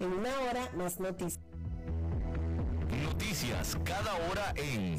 En una hora, más noticias. Noticias cada hora en...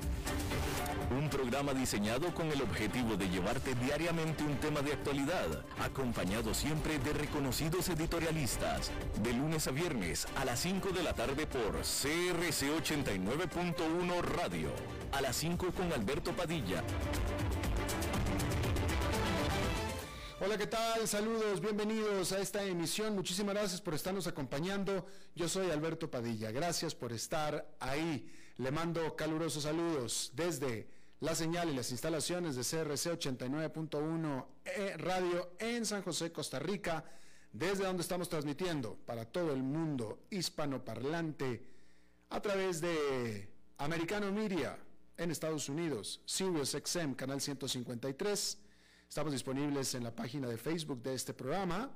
Un programa diseñado con el objetivo de llevarte diariamente un tema de actualidad, acompañado siempre de reconocidos editorialistas, de lunes a viernes a las 5 de la tarde por CRC 89.1 Radio, a las 5 con Alberto Padilla. Hola, ¿qué tal? Saludos, bienvenidos a esta emisión. Muchísimas gracias por estarnos acompañando. Yo soy Alberto Padilla. Gracias por estar ahí. Le mando calurosos saludos desde la señal y las instalaciones de CRC 89.1 eh, Radio en San José, Costa Rica, desde donde estamos transmitiendo para todo el mundo hispanoparlante a través de Americano Media en Estados Unidos, Sirius XM, canal 153. Estamos disponibles en la página de Facebook de este programa,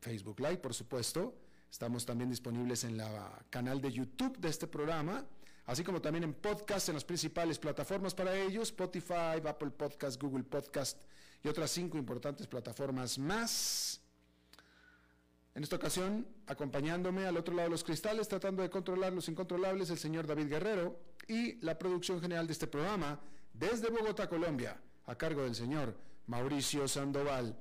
Facebook Live, por supuesto. Estamos también disponibles en la canal de YouTube de este programa así como también en podcast en las principales plataformas para ellos, Spotify, Apple Podcast, Google Podcast y otras cinco importantes plataformas más. En esta ocasión, acompañándome al otro lado de los cristales, tratando de controlar los incontrolables, el señor David Guerrero y la producción general de este programa desde Bogotá, Colombia, a cargo del señor Mauricio Sandoval.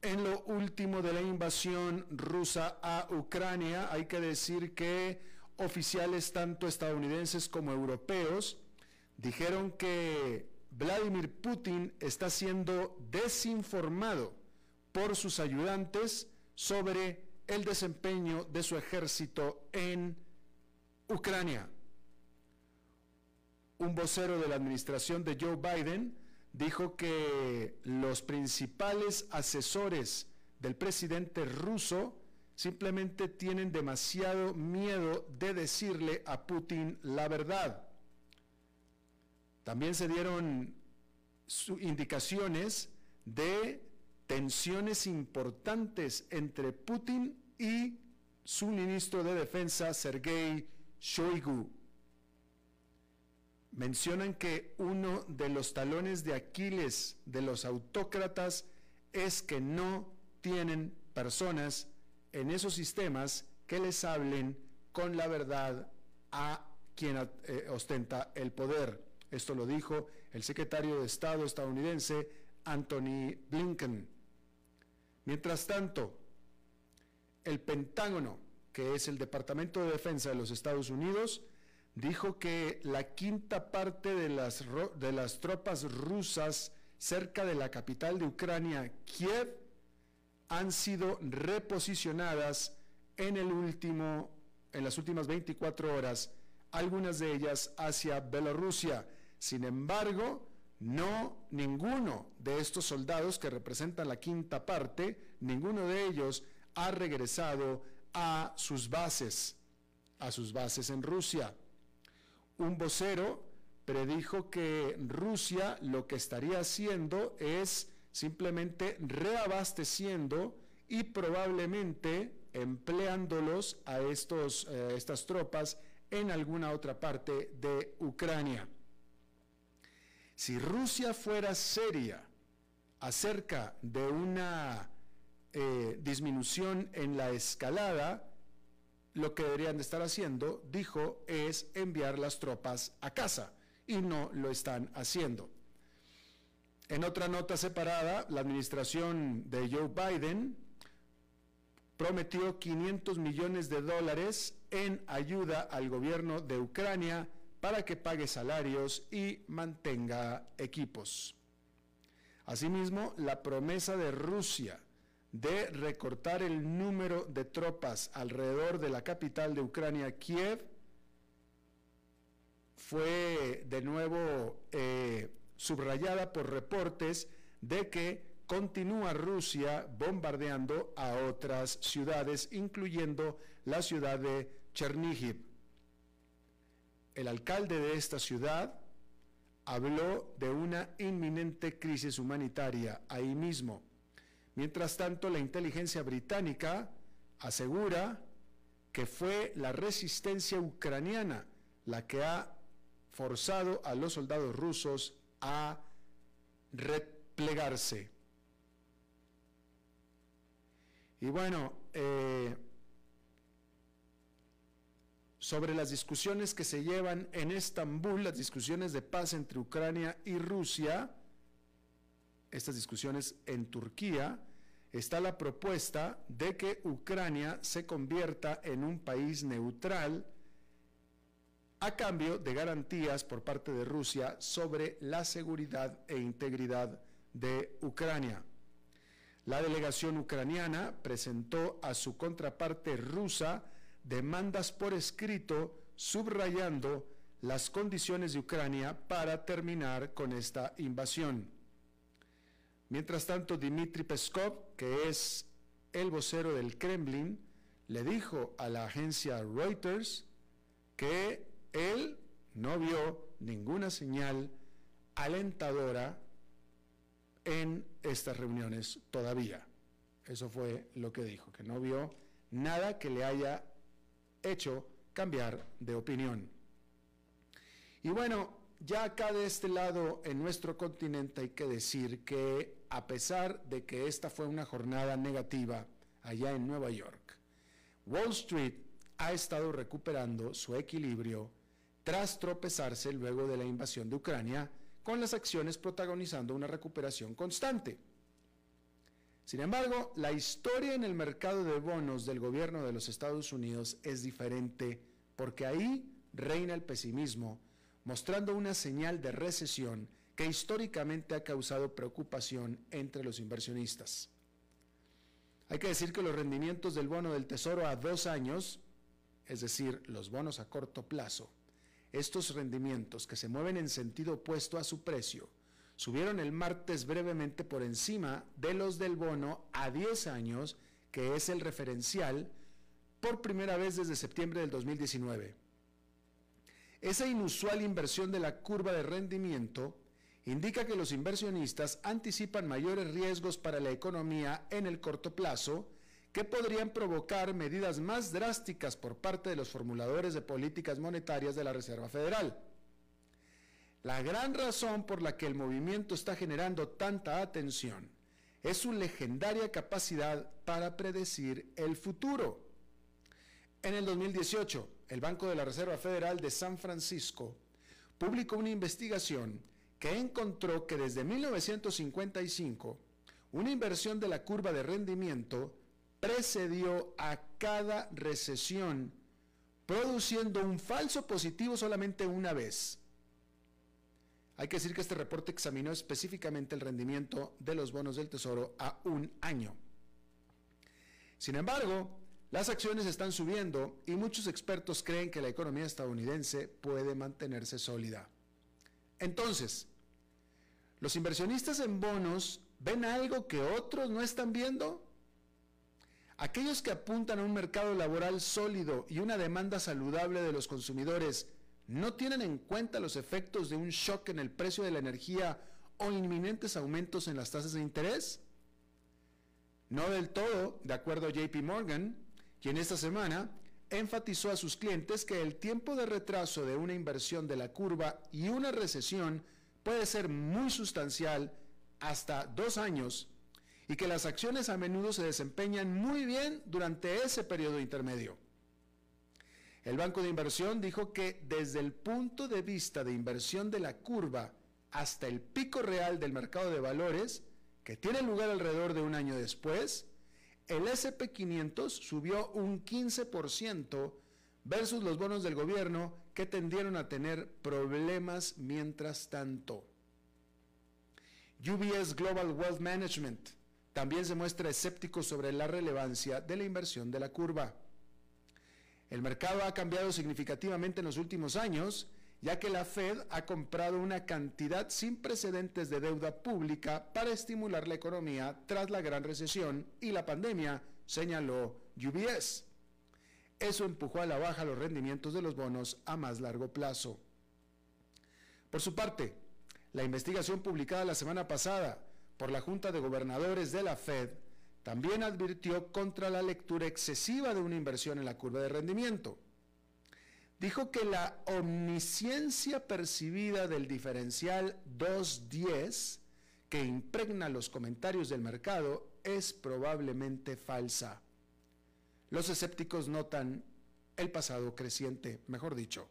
En lo último de la invasión rusa a Ucrania, hay que decir que oficiales tanto estadounidenses como europeos dijeron que Vladimir Putin está siendo desinformado por sus ayudantes sobre el desempeño de su ejército en Ucrania. Un vocero de la administración de Joe Biden dijo que los principales asesores del presidente ruso simplemente tienen demasiado miedo de decirle a Putin la verdad. También se dieron indicaciones de tensiones importantes entre Putin y su ministro de Defensa, Sergei Shoigu. Mencionan que uno de los talones de Aquiles de los autócratas es que no tienen personas en esos sistemas que les hablen con la verdad a quien eh, ostenta el poder. Esto lo dijo el secretario de Estado estadounidense Anthony Blinken. Mientras tanto, el Pentágono, que es el Departamento de Defensa de los Estados Unidos, dijo que la quinta parte de las, de las tropas rusas cerca de la capital de Ucrania, Kiev, han sido reposicionadas en el último en las últimas 24 horas, algunas de ellas hacia Bielorrusia. Sin embargo, no ninguno de estos soldados que representan la quinta parte, ninguno de ellos ha regresado a sus bases, a sus bases en Rusia. Un vocero predijo que Rusia lo que estaría haciendo es simplemente reabasteciendo y probablemente empleándolos a estos, eh, estas tropas en alguna otra parte de Ucrania. Si Rusia fuera seria acerca de una eh, disminución en la escalada, lo que deberían de estar haciendo, dijo, es enviar las tropas a casa y no lo están haciendo. En otra nota separada, la administración de Joe Biden prometió 500 millones de dólares en ayuda al gobierno de Ucrania para que pague salarios y mantenga equipos. Asimismo, la promesa de Rusia de recortar el número de tropas alrededor de la capital de Ucrania, Kiev, fue de nuevo eh, subrayada por reportes de que continúa Rusia bombardeando a otras ciudades, incluyendo la ciudad de Chernihiv. El alcalde de esta ciudad habló de una inminente crisis humanitaria ahí mismo. Mientras tanto, la inteligencia británica asegura que fue la resistencia ucraniana la que ha forzado a los soldados rusos a replegarse. Y bueno, eh, sobre las discusiones que se llevan en Estambul, las discusiones de paz entre Ucrania y Rusia, estas discusiones en Turquía, está la propuesta de que Ucrania se convierta en un país neutral a cambio de garantías por parte de Rusia sobre la seguridad e integridad de Ucrania. La delegación ucraniana presentó a su contraparte rusa demandas por escrito subrayando las condiciones de Ucrania para terminar con esta invasión. Mientras tanto, Dmitry Peskov, que es el vocero del Kremlin, le dijo a la agencia Reuters que él no vio ninguna señal alentadora en estas reuniones todavía. Eso fue lo que dijo, que no vio nada que le haya hecho cambiar de opinión. Y bueno, ya acá de este lado en nuestro continente hay que decir que a pesar de que esta fue una jornada negativa allá en Nueva York, Wall Street ha estado recuperando su equilibrio tras tropezarse luego de la invasión de Ucrania con las acciones protagonizando una recuperación constante. Sin embargo, la historia en el mercado de bonos del gobierno de los Estados Unidos es diferente porque ahí reina el pesimismo, mostrando una señal de recesión que históricamente ha causado preocupación entre los inversionistas. Hay que decir que los rendimientos del bono del Tesoro a dos años, es decir, los bonos a corto plazo, estos rendimientos, que se mueven en sentido opuesto a su precio, subieron el martes brevemente por encima de los del bono a 10 años, que es el referencial, por primera vez desde septiembre del 2019. Esa inusual inversión de la curva de rendimiento indica que los inversionistas anticipan mayores riesgos para la economía en el corto plazo que podrían provocar medidas más drásticas por parte de los formuladores de políticas monetarias de la Reserva Federal. La gran razón por la que el movimiento está generando tanta atención es su legendaria capacidad para predecir el futuro. En el 2018, el Banco de la Reserva Federal de San Francisco publicó una investigación que encontró que desde 1955 una inversión de la curva de rendimiento precedió a cada recesión, produciendo un falso positivo solamente una vez. Hay que decir que este reporte examinó específicamente el rendimiento de los bonos del Tesoro a un año. Sin embargo, las acciones están subiendo y muchos expertos creen que la economía estadounidense puede mantenerse sólida. Entonces, ¿los inversionistas en bonos ven algo que otros no están viendo? Aquellos que apuntan a un mercado laboral sólido y una demanda saludable de los consumidores no tienen en cuenta los efectos de un shock en el precio de la energía o inminentes aumentos en las tasas de interés? No del todo, de acuerdo a JP Morgan, quien esta semana enfatizó a sus clientes que el tiempo de retraso de una inversión de la curva y una recesión puede ser muy sustancial, hasta dos años, y que las acciones a menudo se desempeñan muy bien durante ese periodo intermedio. El banco de inversión dijo que desde el punto de vista de inversión de la curva hasta el pico real del mercado de valores, que tiene lugar alrededor de un año después, el SP500 subió un 15% versus los bonos del gobierno que tendieron a tener problemas mientras tanto. UBS Global Wealth Management también se muestra escéptico sobre la relevancia de la inversión de la curva. El mercado ha cambiado significativamente en los últimos años, ya que la Fed ha comprado una cantidad sin precedentes de deuda pública para estimular la economía tras la gran recesión y la pandemia, señaló UBS. Eso empujó a la baja los rendimientos de los bonos a más largo plazo. Por su parte, la investigación publicada la semana pasada por la Junta de Gobernadores de la Fed también advirtió contra la lectura excesiva de una inversión en la curva de rendimiento. Dijo que la omnisciencia percibida del diferencial 210 que impregna los comentarios del mercado es probablemente falsa. Los escépticos notan el pasado creciente, mejor dicho,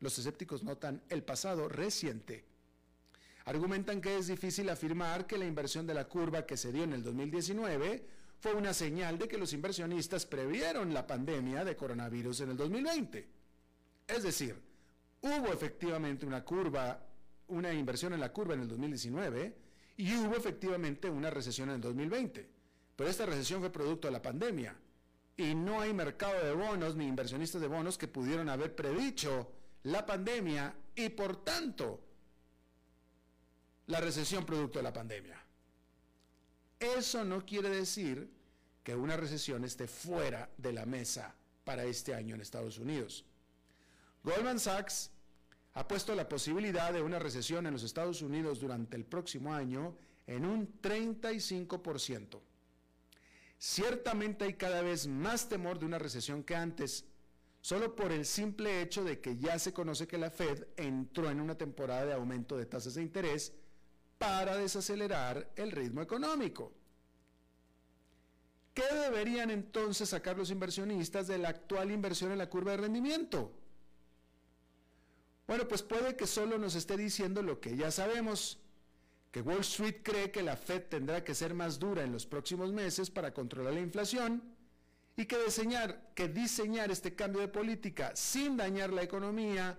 los escépticos notan el pasado reciente. Argumentan que es difícil afirmar que la inversión de la curva que se dio en el 2019 fue una señal de que los inversionistas previeron la pandemia de coronavirus en el 2020. Es decir, hubo efectivamente una curva, una inversión en la curva en el 2019 y hubo efectivamente una recesión en el 2020. Pero esta recesión fue producto de la pandemia y no hay mercado de bonos ni inversionistas de bonos que pudieron haber predicho la pandemia y por tanto la recesión producto de la pandemia. Eso no quiere decir que una recesión esté fuera de la mesa para este año en Estados Unidos. Goldman Sachs ha puesto la posibilidad de una recesión en los Estados Unidos durante el próximo año en un 35%. Ciertamente hay cada vez más temor de una recesión que antes, solo por el simple hecho de que ya se conoce que la Fed entró en una temporada de aumento de tasas de interés para desacelerar el ritmo económico. ¿Qué deberían entonces sacar los inversionistas de la actual inversión en la curva de rendimiento? Bueno, pues puede que solo nos esté diciendo lo que ya sabemos, que Wall Street cree que la Fed tendrá que ser más dura en los próximos meses para controlar la inflación y que diseñar, que diseñar este cambio de política sin dañar la economía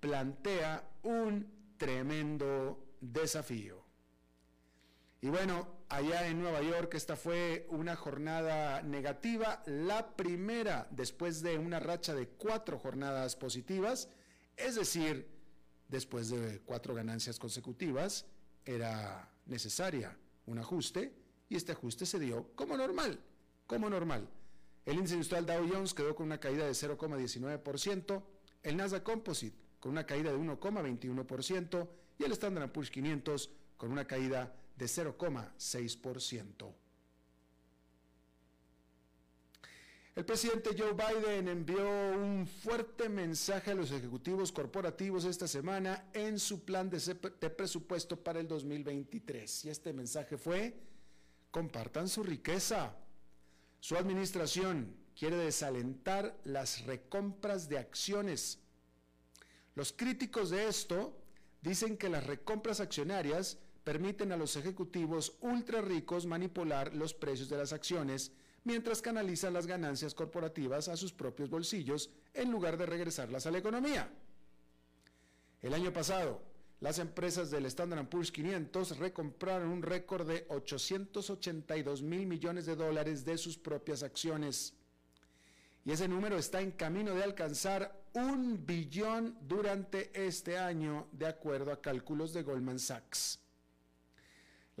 plantea un tremendo desafío. Y bueno, allá en Nueva York esta fue una jornada negativa, la primera después de una racha de cuatro jornadas positivas, es decir, después de cuatro ganancias consecutivas, era necesaria un ajuste y este ajuste se dio como normal, como normal. El índice industrial Dow Jones quedó con una caída de 0,19%, el Nasdaq Composite con una caída de 1,21% y el Standard Poor's 500 con una caída de 0,6%. El presidente Joe Biden envió un fuerte mensaje a los ejecutivos corporativos esta semana en su plan de, presupuesto para el 2023. Y este mensaje fue, compartan su riqueza. Su administración quiere desalentar las recompras de acciones. Los críticos de esto dicen que las recompras accionarias permiten a los ejecutivos ultra ricos manipular los precios de las acciones mientras canalizan las ganancias corporativas a sus propios bolsillos en lugar de regresarlas a la economía. El año pasado, las empresas del Standard Poor's 500 recompraron un récord de 882 mil millones de dólares de sus propias acciones. Y ese número está en camino de alcanzar un billón durante este año, de acuerdo a cálculos de Goldman Sachs.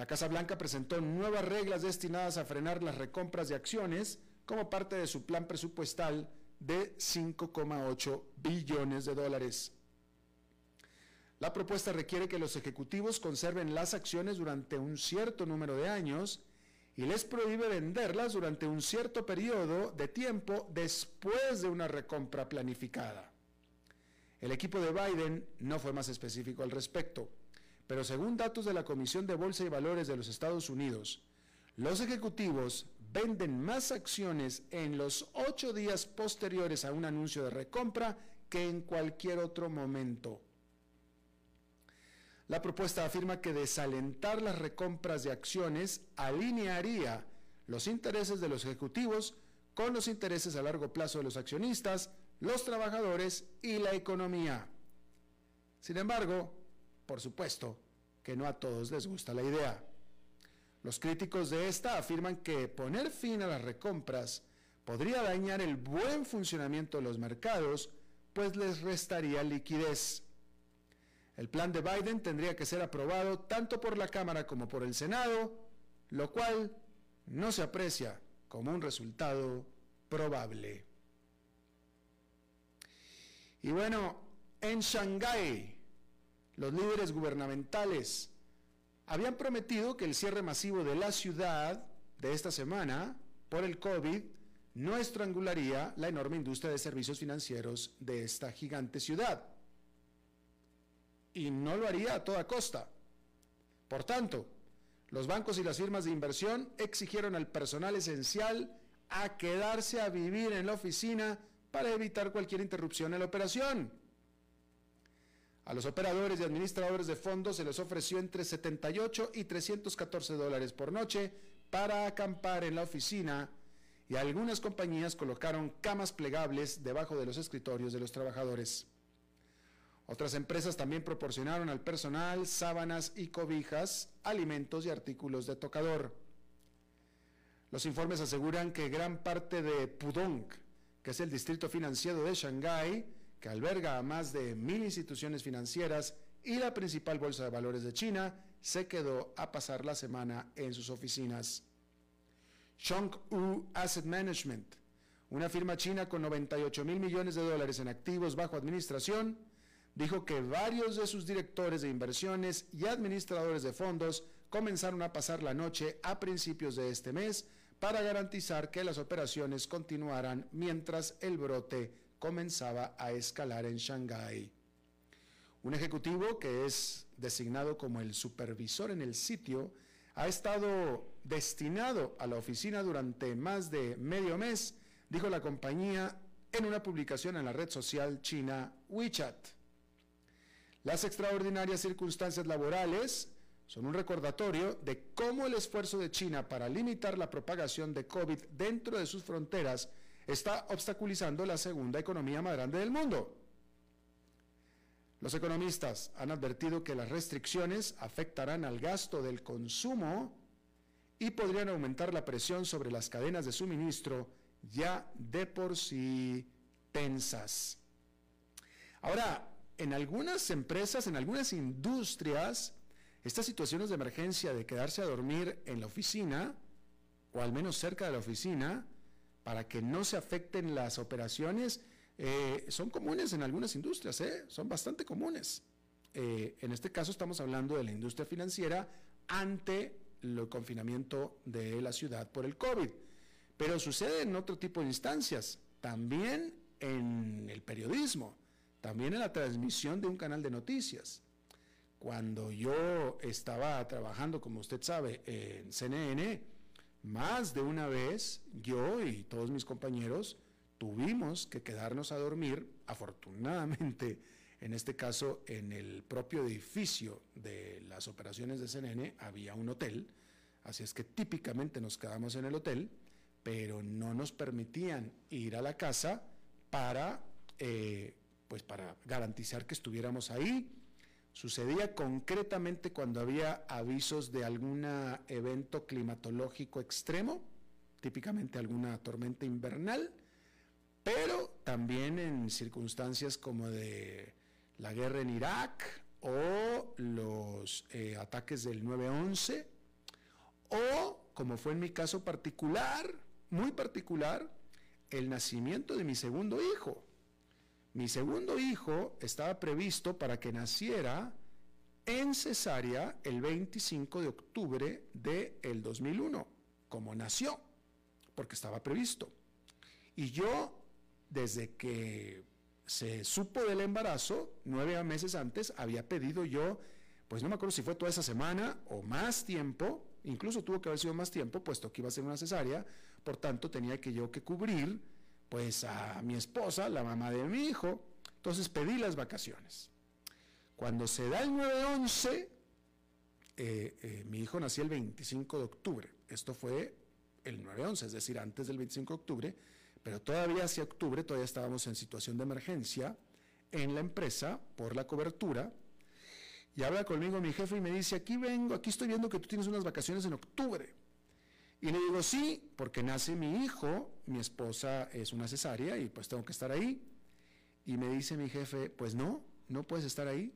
La Casa Blanca presentó nuevas reglas destinadas a frenar las recompras de acciones como parte de su plan presupuestal de 5,8 billones de dólares. La propuesta requiere que los ejecutivos conserven las acciones durante un cierto número de años y les prohíbe venderlas durante un cierto periodo de tiempo después de una recompra planificada. El equipo de Biden no fue más específico al respecto pero según datos de la Comisión de Bolsa y Valores de los Estados Unidos, los ejecutivos venden más acciones en los ocho días posteriores a un anuncio de recompra que en cualquier otro momento. La propuesta afirma que desalentar las recompras de acciones alinearía los intereses de los ejecutivos con los intereses a largo plazo de los accionistas, los trabajadores y la economía. Sin embargo, por supuesto que no a todos les gusta la idea. Los críticos de esta afirman que poner fin a las recompras podría dañar el buen funcionamiento de los mercados, pues les restaría liquidez. El plan de Biden tendría que ser aprobado tanto por la Cámara como por el Senado, lo cual no se aprecia como un resultado probable. Y bueno, en Shanghái, los líderes gubernamentales habían prometido que el cierre masivo de la ciudad de esta semana por el COVID no estrangularía la enorme industria de servicios financieros de esta gigante ciudad. Y no lo haría a toda costa. Por tanto, los bancos y las firmas de inversión exigieron al personal esencial a quedarse a vivir en la oficina para evitar cualquier interrupción en la operación. A los operadores y administradores de fondos se les ofreció entre 78 y 314 dólares por noche para acampar en la oficina y algunas compañías colocaron camas plegables debajo de los escritorios de los trabajadores. Otras empresas también proporcionaron al personal sábanas y cobijas, alimentos y artículos de tocador. Los informes aseguran que gran parte de Pudong, que es el distrito financiero de Shanghái, que alberga a más de mil instituciones financieras y la principal bolsa de valores de China, se quedó a pasar la semana en sus oficinas. Chong'u Asset Management, una firma china con 98 mil millones de dólares en activos bajo administración, dijo que varios de sus directores de inversiones y administradores de fondos comenzaron a pasar la noche a principios de este mes para garantizar que las operaciones continuaran mientras el brote comenzaba a escalar en Shanghái. Un ejecutivo que es designado como el supervisor en el sitio ha estado destinado a la oficina durante más de medio mes, dijo la compañía en una publicación en la red social china WeChat. Las extraordinarias circunstancias laborales son un recordatorio de cómo el esfuerzo de China para limitar la propagación de COVID dentro de sus fronteras está obstaculizando la segunda economía más grande del mundo. Los economistas han advertido que las restricciones afectarán al gasto del consumo y podrían aumentar la presión sobre las cadenas de suministro ya de por sí tensas. Ahora, en algunas empresas, en algunas industrias, estas situaciones de emergencia de quedarse a dormir en la oficina, o al menos cerca de la oficina, para que no se afecten las operaciones, eh, son comunes en algunas industrias, ¿eh? son bastante comunes. Eh, en este caso estamos hablando de la industria financiera ante el confinamiento de la ciudad por el COVID. Pero sucede en otro tipo de instancias, también en el periodismo, también en la transmisión de un canal de noticias. Cuando yo estaba trabajando, como usted sabe, en CNN, más de una vez yo y todos mis compañeros tuvimos que quedarnos a dormir, afortunadamente, en este caso, en el propio edificio de las operaciones de CNN había un hotel, así es que típicamente nos quedamos en el hotel, pero no nos permitían ir a la casa para, eh, pues para garantizar que estuviéramos ahí Sucedía concretamente cuando había avisos de algún evento climatológico extremo, típicamente alguna tormenta invernal, pero también en circunstancias como de la guerra en Irak o los eh, ataques del 9-11, o como fue en mi caso particular, muy particular, el nacimiento de mi segundo hijo. Mi segundo hijo estaba previsto para que naciera en cesárea el 25 de octubre del 2001, como nació, porque estaba previsto. Y yo, desde que se supo del embarazo, nueve meses antes, había pedido yo, pues no me acuerdo si fue toda esa semana o más tiempo, incluso tuvo que haber sido más tiempo, puesto que iba a ser una cesárea, por tanto tenía que yo que cubrir pues a mi esposa, la mamá de mi hijo. Entonces pedí las vacaciones. Cuando se da el 9-11, eh, eh, mi hijo nació el 25 de octubre. Esto fue el 9-11, es decir, antes del 25 de octubre, Pero todavía hacia octubre, todavía estábamos en situación de emergencia en la empresa por la cobertura. Y habla conmigo mi jefe y me dice, aquí vengo, aquí estoy viendo que tú tienes unas vacaciones en octubre. Y le digo, sí, porque nace mi hijo, mi esposa es una cesárea y pues tengo que estar ahí. Y me dice mi jefe, pues no, no puedes estar ahí,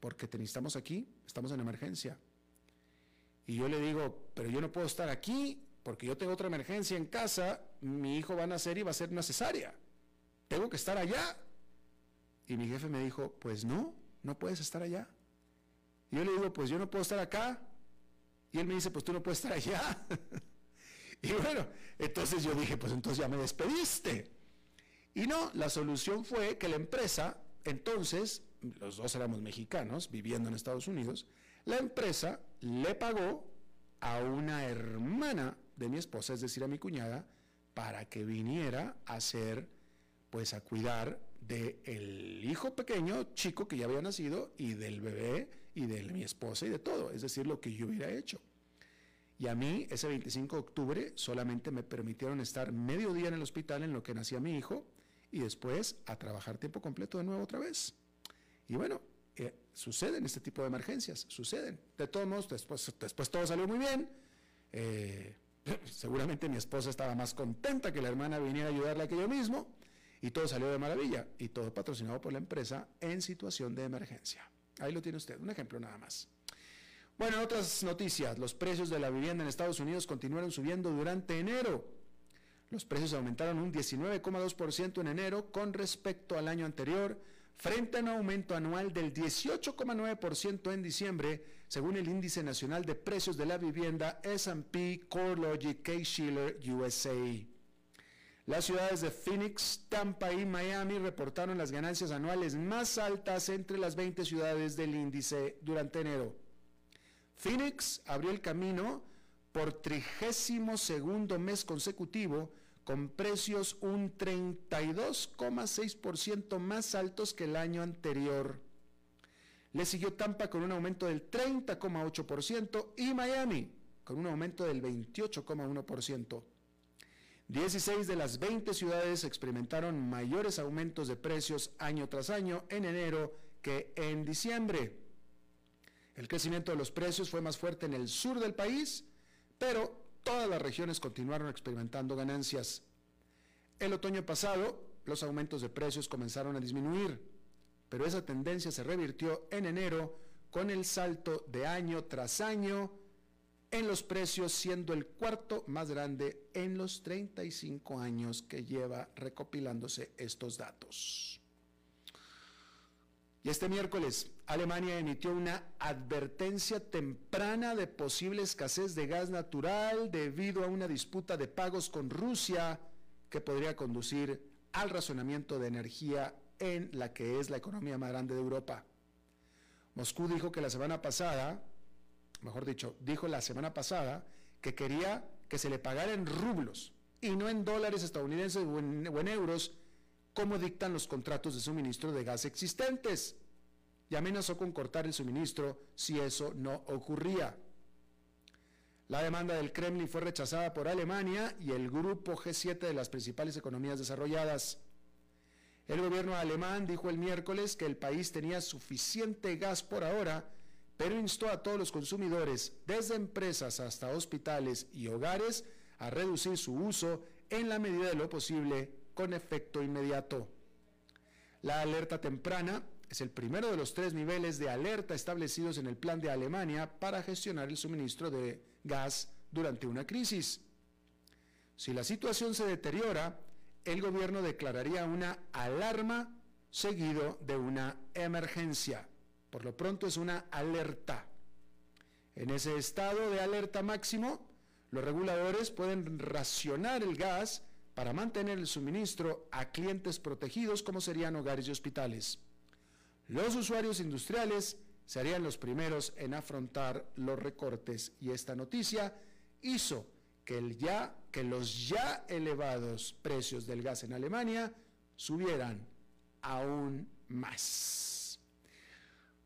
porque te necesitamos aquí, estamos en emergencia. Y yo le digo, pero yo no puedo estar aquí, porque yo tengo otra emergencia en casa, mi hijo va a nacer y va a ser una cesárea. Tengo que estar allá. Y mi jefe me dijo, pues no, no puedes estar allá. Y yo le digo, pues yo no puedo estar acá. Y él me dice, pues tú no puedes estar allá. y bueno, entonces yo dije, pues entonces ya me despediste. Y no, la solución fue que la empresa, entonces, los dos éramos mexicanos viviendo en Estados Unidos, la empresa le pagó a una hermana de mi esposa, es decir, a mi cuñada, para que viniera a hacer, pues a cuidar del hijo pequeño, chico que ya había nacido, y del bebé, y de mi esposa, y de todo, es decir, lo que yo hubiera hecho. Y a mí, ese 25 de octubre, solamente me permitieron estar medio día en el hospital en lo que nacía mi hijo, y después a trabajar tiempo completo de nuevo otra vez. Y bueno, eh, suceden este tipo de emergencias, suceden. De todos modos, después, después todo salió muy bien. Eh, seguramente mi esposa estaba más contenta que la hermana viniera a ayudarla que yo mismo y todo salió de maravilla y todo patrocinado por la empresa en situación de emergencia. Ahí lo tiene usted, un ejemplo nada más. Bueno, en otras noticias, los precios de la vivienda en Estados Unidos continuaron subiendo durante enero. Los precios aumentaron un 19,2% en enero con respecto al año anterior, frente a un aumento anual del 18,9% en diciembre, según el Índice Nacional de Precios de la Vivienda S&P CoreLogic Case-Shiller USA. Las ciudades de Phoenix, Tampa y Miami reportaron las ganancias anuales más altas entre las 20 ciudades del índice durante enero. Phoenix abrió el camino por trigésimo segundo mes consecutivo con precios un 32,6% más altos que el año anterior. Le siguió Tampa con un aumento del 30,8% y Miami con un aumento del 28,1%. 16 de las 20 ciudades experimentaron mayores aumentos de precios año tras año en enero que en diciembre. El crecimiento de los precios fue más fuerte en el sur del país, pero todas las regiones continuaron experimentando ganancias. El otoño pasado, los aumentos de precios comenzaron a disminuir, pero esa tendencia se revirtió en enero con el salto de año tras año en los precios, siendo el cuarto más grande en los 35 años que lleva recopilándose estos datos. Y este miércoles, Alemania emitió una advertencia temprana de posible escasez de gas natural debido a una disputa de pagos con Rusia que podría conducir al razonamiento de energía en la que es la economía más grande de Europa. Moscú dijo que la semana pasada, mejor dicho, dijo la semana pasada que quería que se le pagara en rublos y no en dólares estadounidenses o en, euros como dictan los contratos de suministro de gas existentes y amenazó con cortar el suministro si eso no ocurría. La demanda del Kremlin fue rechazada por Alemania y el grupo G7 de las principales economías desarrolladas. El gobierno alemán dijo el miércoles que el país tenía suficiente gas por ahora, pero instó a todos los consumidores, desde empresas hasta hospitales y hogares, a reducir su uso en la medida de lo posible con efecto inmediato. La alerta temprana es el primero de los tres niveles de alerta establecidos en el plan de Alemania para gestionar el suministro de gas durante una crisis. Si la situación se deteriora, el gobierno declararía una alarma seguido de una emergencia. Por lo pronto es una alerta. En ese estado de alerta máximo, los reguladores pueden racionar el gas para mantener el suministro a clientes protegidos como serían hogares y hospitales. Los usuarios industriales serían los primeros en afrontar los recortes y esta noticia hizo que, que los ya elevados precios del gas en Alemania subieran aún más.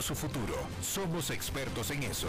su futuro. Somos expertos en eso.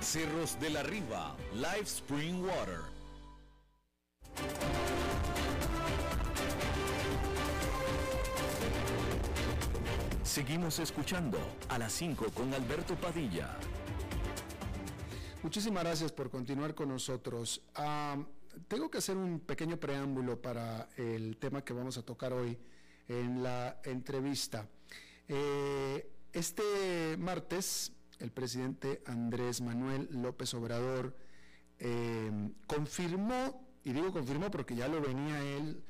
Cerros de la Riva, Live Spring Water. Seguimos escuchando a las 5 con Alberto Padilla. Muchísimas gracias por continuar con nosotros. Ah, tengo que hacer un pequeño preámbulo para el tema que vamos a tocar hoy en la entrevista. Eh, este martes el presidente Andrés Manuel López Obrador eh, confirmó, y digo confirmó porque ya lo venía él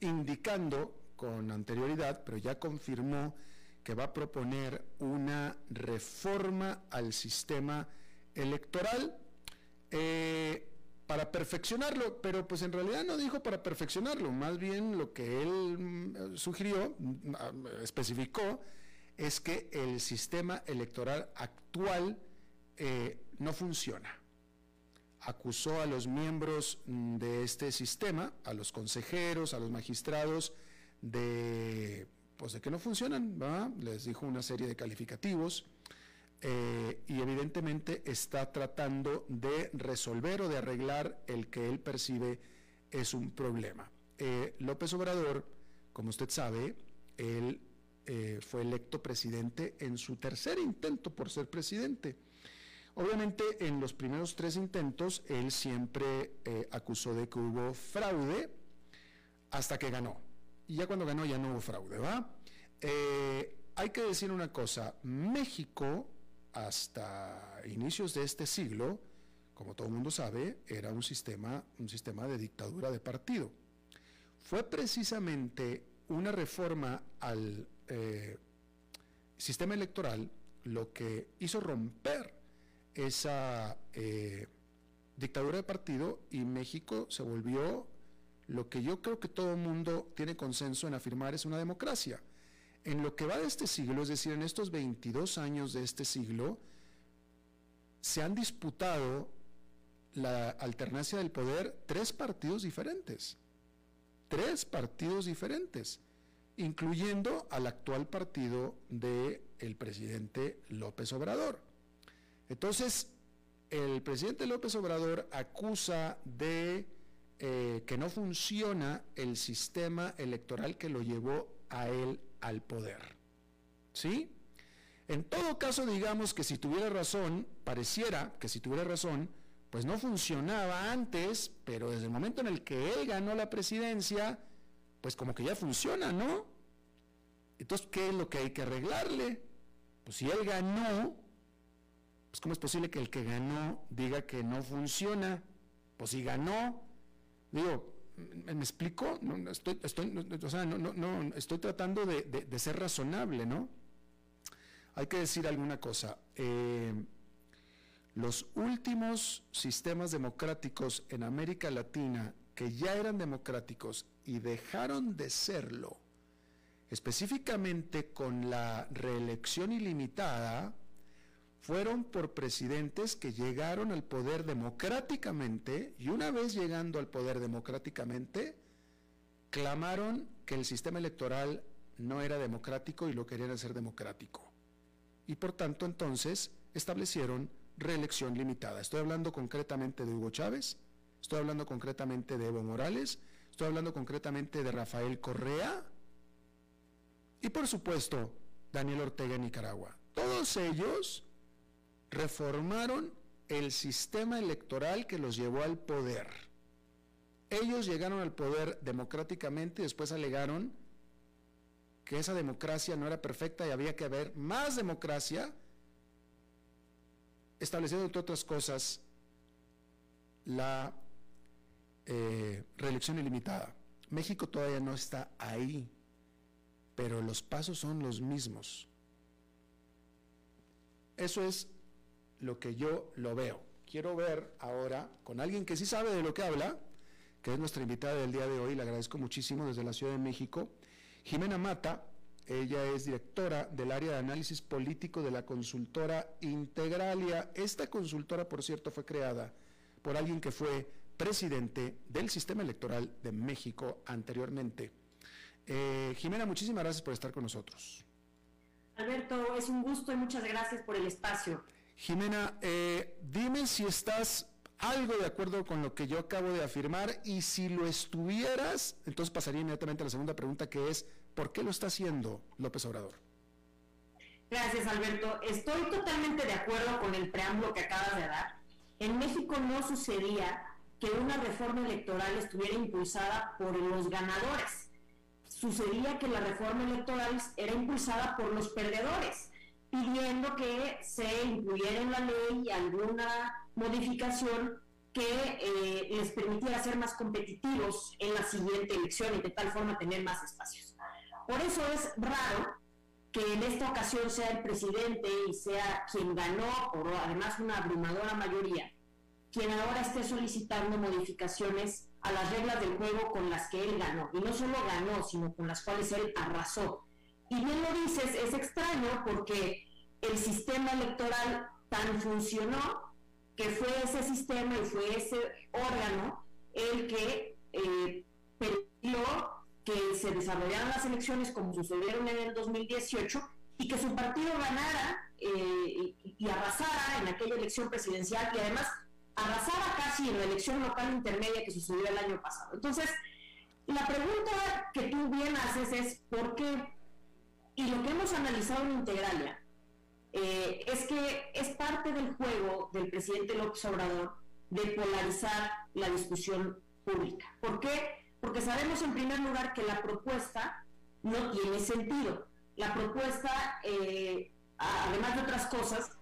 indicando con anterioridad, pero ya confirmó que va a proponer una reforma al sistema electoral eh, para perfeccionarlo, pero pues en realidad no dijo para perfeccionarlo, más bien lo que él mm, sugirió, mm, especificó, es que el sistema electoral actual eh, no funciona. Acusó a los miembros mm, de este sistema, a los consejeros, a los magistrados, de, pues de que no funcionan, les dijo una serie de calificativos. Eh, y evidentemente está tratando de resolver o de arreglar el que él percibe es un problema. Eh, López Obrador, como usted sabe, él eh, fue electo presidente en su tercer intento por ser presidente. Obviamente en los primeros tres intentos él siempre eh, acusó de que hubo fraude hasta que ganó. Y ya cuando ganó ya no hubo fraude, ¿va? Eh, hay que decir una cosa, México hasta inicios de este siglo, como todo el mundo sabe, era un sistema, un sistema de dictadura de partido. Fue precisamente una reforma al eh, sistema electoral lo que hizo romper esa eh, dictadura de partido y México se volvió lo que yo creo que todo el mundo tiene consenso en afirmar es una democracia. En lo que va de este siglo, es decir, en estos 22 años de este siglo, se han disputado la alternancia del poder tres partidos diferentes. Tres partidos diferentes incluyendo al actual partido del el presidente López Obrador. Entonces, el presidente López Obrador acusa de eh, que no funciona el sistema electoral que lo llevó a él al poder. ¿Sí? En todo caso, digamos que si tuviera razón, pareciera que si tuviera razón, pues no funcionaba antes, pero desde el momento en el que él ganó la presidencia, pues como que ya funciona, ¿no? Entonces, ¿qué es lo que hay que arreglarle? Pues si él ganó, pues ¿cómo es posible que el que ganó diga que no funciona? Pues si ganó. Digo, ¿me, me explico? No, estoy, no, o sea, no, estoy tratando de ser razonable, ¿no? Hay que decir alguna cosa. eh, los últimos sistemas democráticos en América Latina que ya eran democráticos y dejaron de serlo, específicamente con la reelección ilimitada, fueron por presidentes que llegaron al poder democráticamente y una vez llegando al poder democráticamente, clamaron que el sistema electoral no era democrático y lo querían hacer democrático. Y por tanto entonces establecieron reelección limitada. Estoy hablando concretamente de Hugo Chávez, estoy hablando concretamente de Evo Morales, estoy hablando concretamente de Rafael Correa y por supuesto Daniel Ortega en Nicaragua. Todos ellos reformaron el sistema electoral que los llevó al poder. Ellos llegaron al poder democráticamente y después alegaron que esa democracia no era perfecta y había que haber más democracia, estableciendo entre otras cosas la eh, reelección ilimitada. México todavía no está ahí, pero los pasos son los mismos. Eso es lo que yo lo veo. Quiero ver ahora con alguien que sí sabe de lo que habla, que es nuestra invitada del día de hoy, le agradezco muchísimo desde la Ciudad de México, Jimena Mata, ella es directora del área de análisis político de la consultora Integralia. Esta consultora, por cierto, fue creada por alguien que fue presidente del sistema electoral de México anteriormente. Eh, Jimena, muchísimas gracias por estar con nosotros. Alberto, es un gusto y muchas gracias por el espacio. Jimena, eh, dime si estás algo de acuerdo con lo que yo acabo de afirmar y si lo estuvieras, entonces pasaría inmediatamente a la segunda pregunta que es, ¿por qué lo está haciendo López Obrador? Gracias, Alberto. Estoy totalmente de acuerdo con el preámbulo que acabas de dar. En México no sucedía que una reforma electoral estuviera impulsada por los ganadores. Sucedía que la reforma electoral era impulsada por los perdedores, pidiendo que se incluyera en la ley alguna modificación que eh, les permitiera ser más competitivos en la siguiente elección y de tal forma tener más espacios. Por eso es raro que en esta ocasión sea el presidente y sea quien ganó, por además una abrumadora mayoría, quien ahora esté solicitando modificaciones a las reglas del juego con las que él ganó. Y no solo ganó, sino con las cuales él arrasó. Y bien lo dices, es extraño porque el sistema electoral tan funcionó que fue ese sistema y fue ese órgano el que eh, permitió que se desarrollaran las elecciones como sucedieron en el 2018 y que su partido ganara eh, y, y arrasara en aquella elección presidencial y además arrasara casi en la elección local intermedia que sucedió el año pasado. Entonces, la pregunta que tú bien haces es ¿por qué? Y lo que hemos analizado en Integralia eh, es que es parte del juego del presidente López Obrador de polarizar la discusión pública. ¿Por qué? Porque sabemos en primer lugar que la propuesta no tiene sentido. La propuesta, eh, además de otras cosas,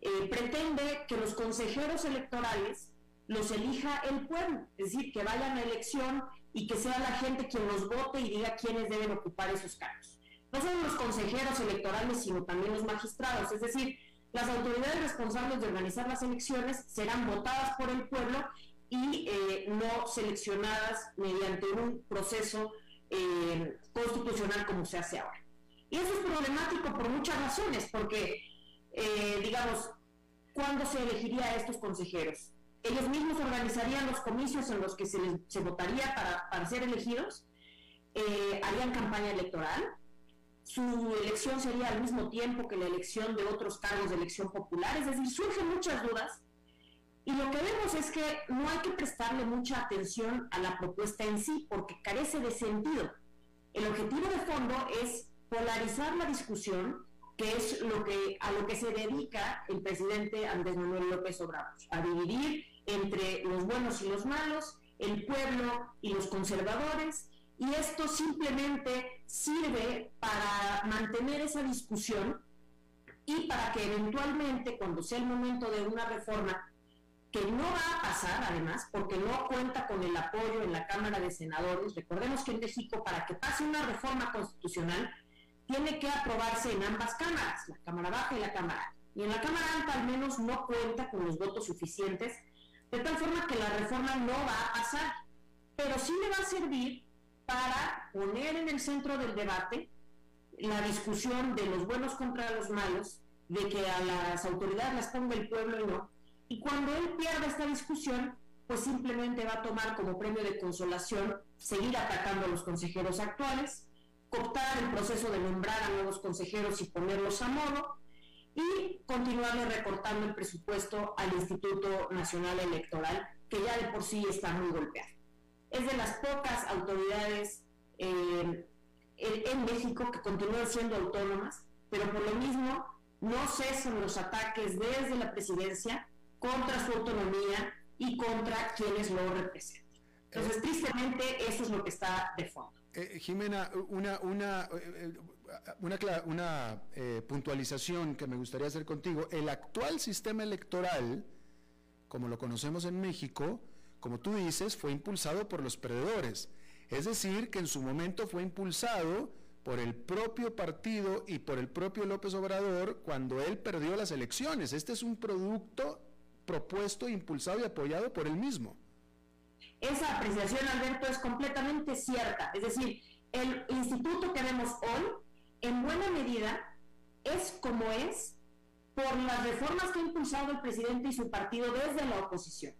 eh, pretende que los consejeros electorales los elija el pueblo, es decir, que vayan a elección y que sea la gente quien los vote y diga quiénes deben ocupar esos cargos. No solo los consejeros electorales, sino también los magistrados, es decir, las autoridades responsables de organizar las elecciones serán votadas por el pueblo y eh, no seleccionadas mediante un proceso eh, constitucional como se hace ahora. Y eso es problemático por muchas razones, porque, eh, digamos, ¿cuándo se elegiría a estos consejeros? Ellos mismos organizarían los comicios en los que se, les, se votaría para, para, ser elegidos, eh, harían campaña electoral, su elección sería al mismo tiempo que la elección de otros cargos de elección popular, es decir, surgen muchas dudas y lo que vemos es que no hay que prestarle mucha atención a la propuesta en sí porque carece de sentido. El objetivo de fondo es polarizar la discusión, que es lo que, a lo que se dedica el presidente Andrés Manuel López Obrador, a dividir entre los buenos y los malos, el pueblo y los conservadores, y esto simplemente sirve para mantener esa discusión y para que eventualmente, cuando sea el momento de una reforma, que no va a pasar además porque no cuenta con el apoyo en la Cámara de Senadores. Recordemos que en México para que pase una reforma constitucional tiene que aprobarse en ambas cámaras, la Cámara Baja y la Cámara. Y en la Cámara Alta al menos no cuenta con los votos suficientes, de tal forma que la reforma no va a pasar, pero sí le va a servir para poner en el centro del debate la discusión de los buenos contra los malos, de que a las autoridades las ponga el pueblo y no. Y cuando él pierda esta discusión, pues simplemente va a tomar como premio de consolación seguir atacando a los consejeros actuales, cooptar el proceso de nombrar a nuevos consejeros y ponerlos a modo, y continuarle recortando el presupuesto al Instituto Nacional Electoral, que ya de por sí está muy golpeado. Es de las pocas autoridades eh, en México que continúan siendo autónomas, pero por lo mismo no cesan los ataques desde la presidencia contra su autonomía y contra quienes lo representan. Entonces, tristemente, eso es lo que está de fondo. Eh, Jimena, una, una, eh, una, una puntualización que me gustaría hacer contigo. El actual sistema electoral, como lo conocemos en México, como tú dices, fue impulsado por los perdedores. Es decir, que en su momento fue impulsado por el propio partido y por el propio López Obrador cuando él perdió las elecciones. Este es un producto propuesto, impulsado y apoyado por él mismo. Esa apreciación, Alberto, es completamente cierta. Es decir, el instituto que vemos hoy, en buena medida, es como es por las reformas que ha impulsado el presidente y su partido desde la oposición.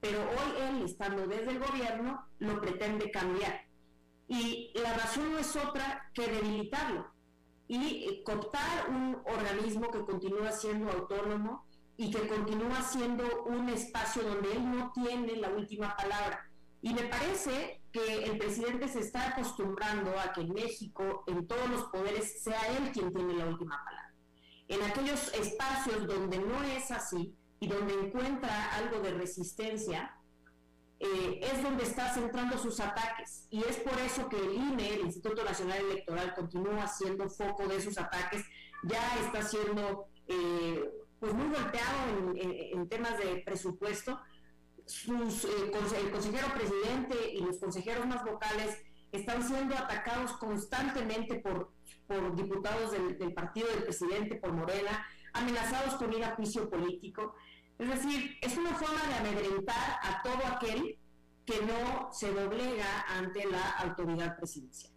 Pero hoy él, estando desde el gobierno, lo pretende cambiar. Y la razón no es otra que debilitarlo y eh, cooptar un organismo que continúa siendo autónomo y que continúa siendo un espacio donde él no tiene la última palabra. Y me parece que el presidente se está acostumbrando a que en México, en todos los poderes, sea él quien tiene la última palabra. En aquellos espacios donde no es así y donde encuentra algo de resistencia, eh, es donde está centrando sus ataques. Y es por eso que el INE, el Instituto Nacional Electoral, continúa siendo foco de esos ataques, ya está siendo eh, pues muy golpeado en, temas de presupuesto. Sus, eh, el consejero presidente y los consejeros más vocales están siendo atacados constantemente por, diputados del partido del presidente, por Morena, amenazados con ir a juicio político. Es decir, es una forma de amedrentar a todo aquel que no se doblega ante la autoridad presidencial.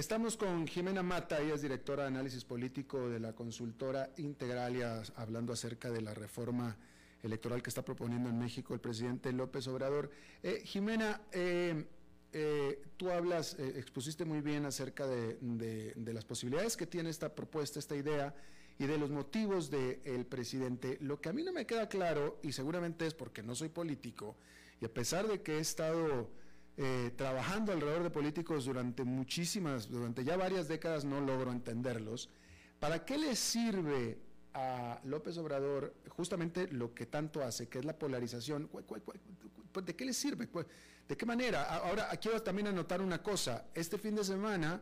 Estamos con Jimena Mata, ella es directora de análisis político de la consultora Integralia, hablando acerca de la reforma electoral que está proponiendo en México el presidente López Obrador. Eh, Jimena, eh, eh, tú hablas, expusiste muy bien acerca de, de, las posibilidades que tiene esta propuesta, esta idea y de los motivos del presidente. Lo que a mí no me queda claro, y seguramente es porque no soy político, y a pesar de que he estado eh, trabajando alrededor de políticos durante muchísimas, durante ya varias décadas, no logro entenderlos, ¿para qué le sirve a López Obrador justamente lo que tanto hace, que es la polarización? ¿De qué le sirve? ¿De qué manera? Ahora, quiero también anotar una cosa. Este fin de semana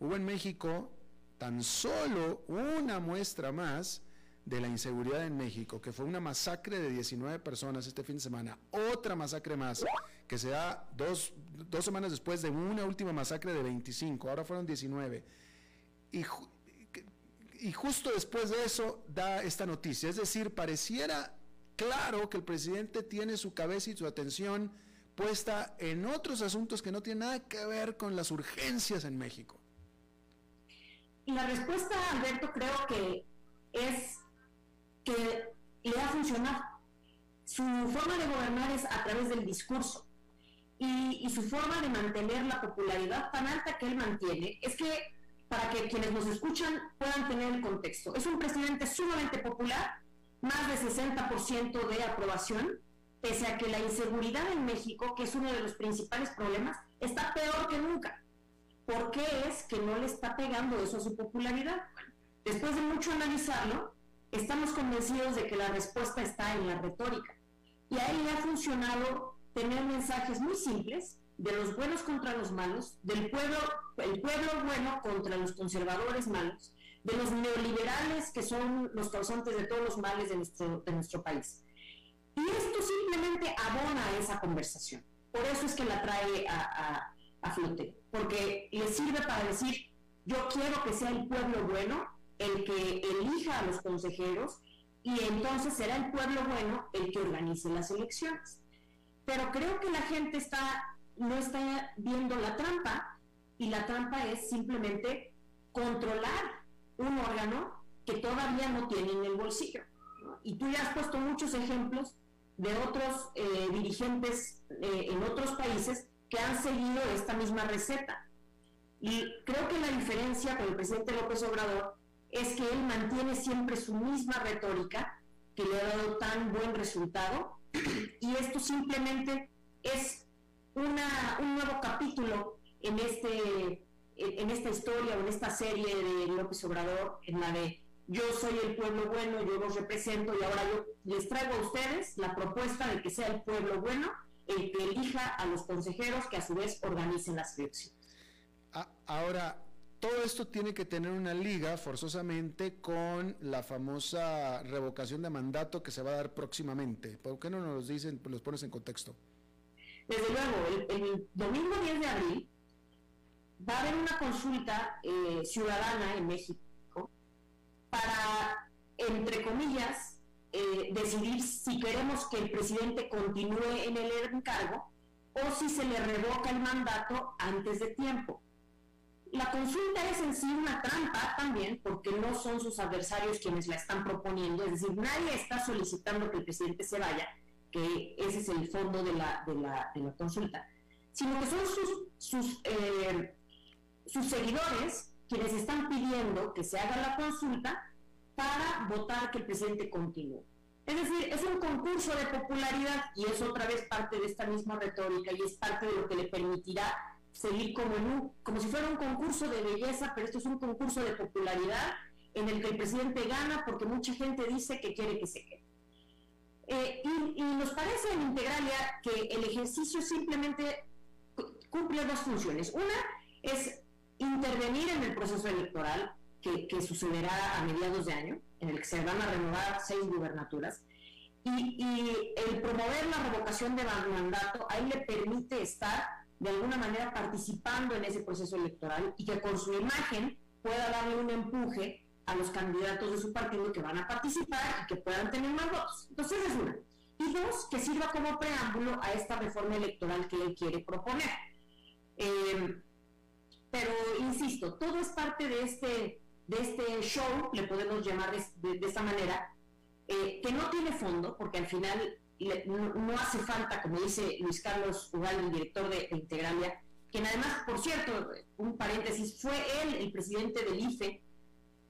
hubo en México tan solo una muestra más de la inseguridad en México, que fue una masacre de 19 personas este fin de semana, otra masacre más, que se da dos, semanas después de una última masacre de 25, ahora fueron 19. Y, y justo después de eso da esta noticia, es decir, pareciera claro que el presidente tiene su cabeza y su atención puesta en otros asuntos que no tienen nada que ver con las urgencias en México. La respuesta, Alberto, creo que es que le ha funcionado. Su forma de gobernar es a través del discurso. Y, su forma de mantener la popularidad tan alta que él mantiene es que, para que quienes nos escuchan puedan tener el contexto, es un presidente sumamente popular, más de 60% de aprobación, pese a que la inseguridad en México, que es uno de los principales problemas, está peor que nunca. ¿Por qué es que no le está pegando eso a su popularidad? después de mucho analizarlo, estamos convencidos de que la respuesta está en la retórica. Y a él le ha funcionado tener mensajes muy simples de los buenos contra los malos, del pueblo, el pueblo bueno contra los conservadores malos, de los neoliberales que son los causantes de todos los males de nuestro, de nuestro país. Y esto simplemente abona esa conversación. Por eso es que la trae a, a, flote, porque le sirve para decir, yo quiero que sea el pueblo bueno el que elija a los consejeros y entonces será el pueblo bueno el que organice las elecciones. Pero creo que la gente está, no está viendo la trampa y la trampa es simplemente controlar un órgano que todavía no tiene en el bolsillo. Y tú ya has puesto muchos ejemplos de otros eh, dirigentes eh, en otros países que han seguido esta misma receta. Y creo que la diferencia con el presidente López Obrador es que él mantiene siempre su misma retórica que le ha dado tan buen resultado y esto simplemente es una, un nuevo capítulo en, este, en esta historia o en esta serie de López Obrador, en la de yo soy el pueblo bueno, yo los represento y ahora yo les traigo a ustedes la propuesta de que sea el pueblo bueno el que elija a los consejeros que a su vez organicen las elecciones. Ahora, todo esto tiene que tener una liga forzosamente con la famosa revocación de mandato que se va a dar próximamente. ¿Por qué no nos dicen, los pones en contexto? Desde luego, el, domingo 10 de abril va a haber una consulta eh, ciudadana en México para, entre comillas, eh, decidir si queremos que el presidente continúe en el encargo o si se le revoca el mandato antes de tiempo. La consulta es en sí una trampa también, porque no son sus adversarios quienes la están proponiendo, es decir, nadie está solicitando que el presidente se vaya, que ese es el fondo de la, de la, consulta, sino que son sus, sus, eh, sus seguidores quienes están pidiendo que se haga la consulta para votar que el presidente continúe. Es decir, es un concurso de popularidad y es otra vez parte de esta misma retórica y es parte de lo que le permitirá seguir como, en como si fuera un concurso de belleza, pero esto es un concurso de popularidad en el que el presidente gana porque mucha gente dice que quiere que se quede. Eh, y, nos parece en Integralia que el ejercicio simplemente cumple dos funciones. Una es intervenir en el proceso electoral que, sucederá a mediados de año, en el que se van a renovar seis gubernaturas, y, y, el promover la revocación de mandato a él le permite estar de alguna manera participando en ese proceso electoral y que con su imagen pueda darle un empuje a los candidatos de su partido que van a participar y que puedan tener más votos. Entonces es una. Y dos, que sirva como preámbulo a esta reforma electoral que él quiere proponer. Eh, pero insisto, todo es parte de este, de este show, le podemos llamar de, esta manera, eh, que no tiene fondo, porque al final no, hace falta, como dice Luis Carlos Ugal, el director de, Integralia, quien además, por cierto, un paréntesis, fue él el presidente del IFE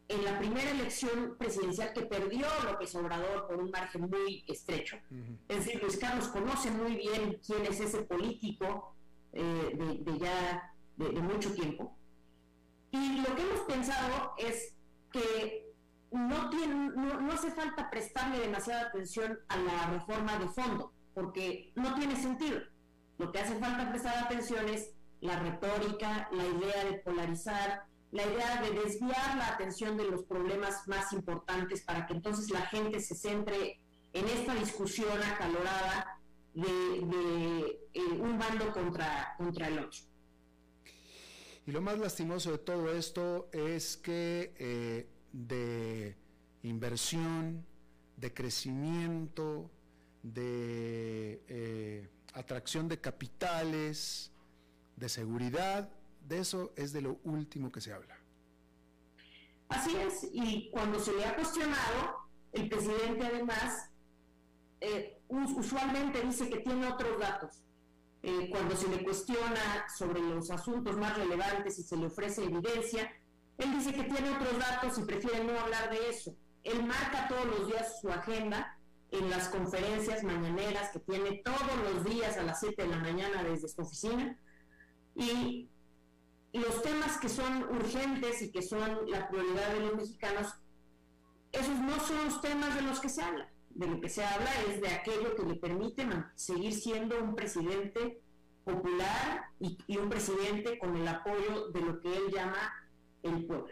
en la primera elección presidencial que perdió López Obrador por un margen muy estrecho. Es decir, Luis Carlos conoce muy bien quién es ese político eh, de, ya de, mucho tiempo. Y lo que hemos pensado es que no, tiene, no, hace falta prestarle demasiada atención a la reforma de fondo, porque no tiene sentido. Lo que hace falta prestar atención es la retórica, la idea de polarizar, la idea de desviar la atención de los problemas más importantes para que entonces la gente se centre en esta discusión acalorada de, eh, un bando contra, contra el otro. Y lo más lastimoso de todo esto es que eh, de inversión, de crecimiento, de eh, atracción de capitales, de seguridad, de eso es de lo último que se habla. Así es, y cuando se le ha cuestionado, el presidente además eh, usualmente dice que tiene otros datos. Eh, cuando se le cuestiona sobre los asuntos más relevantes y se le ofrece evidencia, él dice que tiene otros datos y prefiere no hablar de eso. Él marca todos los días su agenda en las conferencias mañaneras que tiene todos los días a las 7 de la mañana desde su oficina. Y los temas que son urgentes y que son la prioridad de los mexicanos, esos no son los temas de los que se habla de lo que se habla es de aquello que le permite seguir siendo un presidente popular y, un presidente con el apoyo de lo que él llama el pueblo.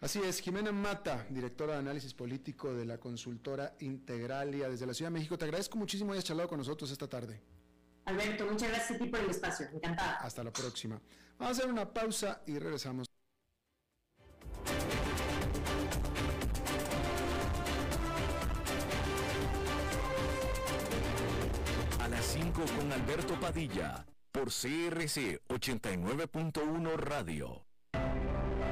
Así es, Jimena Mata, directora de análisis político de la consultora Integralia desde la Ciudad de México. Te agradezco muchísimo que hayas charlado con nosotros esta tarde. Alberto, muchas gracias a ti por el espacio. Encantada. Hasta la próxima. Vamos a hacer una pausa y regresamos. A las 5 con Alberto Padilla, por CRC 89.1 Radio.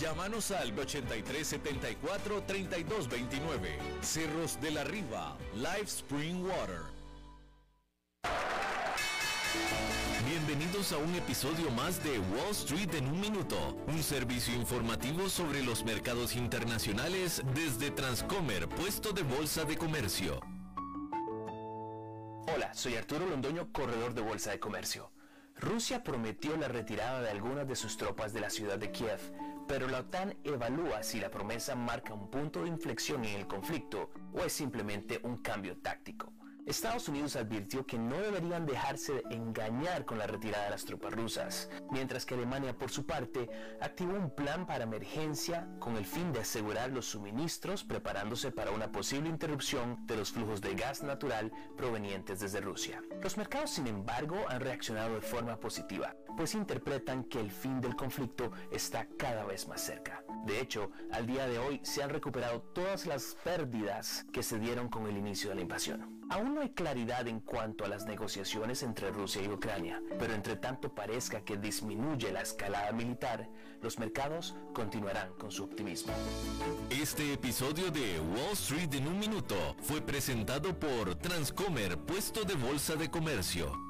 Llámanos al 8374-3229. Cerros de la Riva, Live Spring Water. Bienvenidos a un episodio más de Wall Street en un minuto, un servicio informativo sobre los mercados internacionales desde Transcomer, puesto de bolsa de comercio. Hola, soy Arturo Londoño, corredor de Bolsa de Comercio. Rusia prometió la retirada de algunas de sus tropas de la ciudad de Kiev, pero la OTAN evalúa si la promesa marca un punto de inflexión en el conflicto o es simplemente un cambio táctico. Estados Unidos advirtió que no deberían dejarse engañar con la retirada de las tropas rusas, mientras que Alemania, por su parte, activó un plan para emergencia con el fin de asegurar los suministros, preparándose para una posible interrupción de los flujos de gas natural provenientes desde Rusia. Los mercados, sin embargo, han reaccionado de forma positiva, pues interpretan que el fin del conflicto está cada vez más cerca. De hecho, al día de hoy se han recuperado todas las pérdidas que se dieron con el inicio de la invasión. Aún no hay claridad en cuanto a las negociaciones entre Rusia y Ucrania, pero entre tanto parezca que disminuye la escalada militar, los mercados continuarán con su optimismo. Este episodio de Wall Street en un minuto fue presentado por Transcomer, puesto de bolsa de comercio.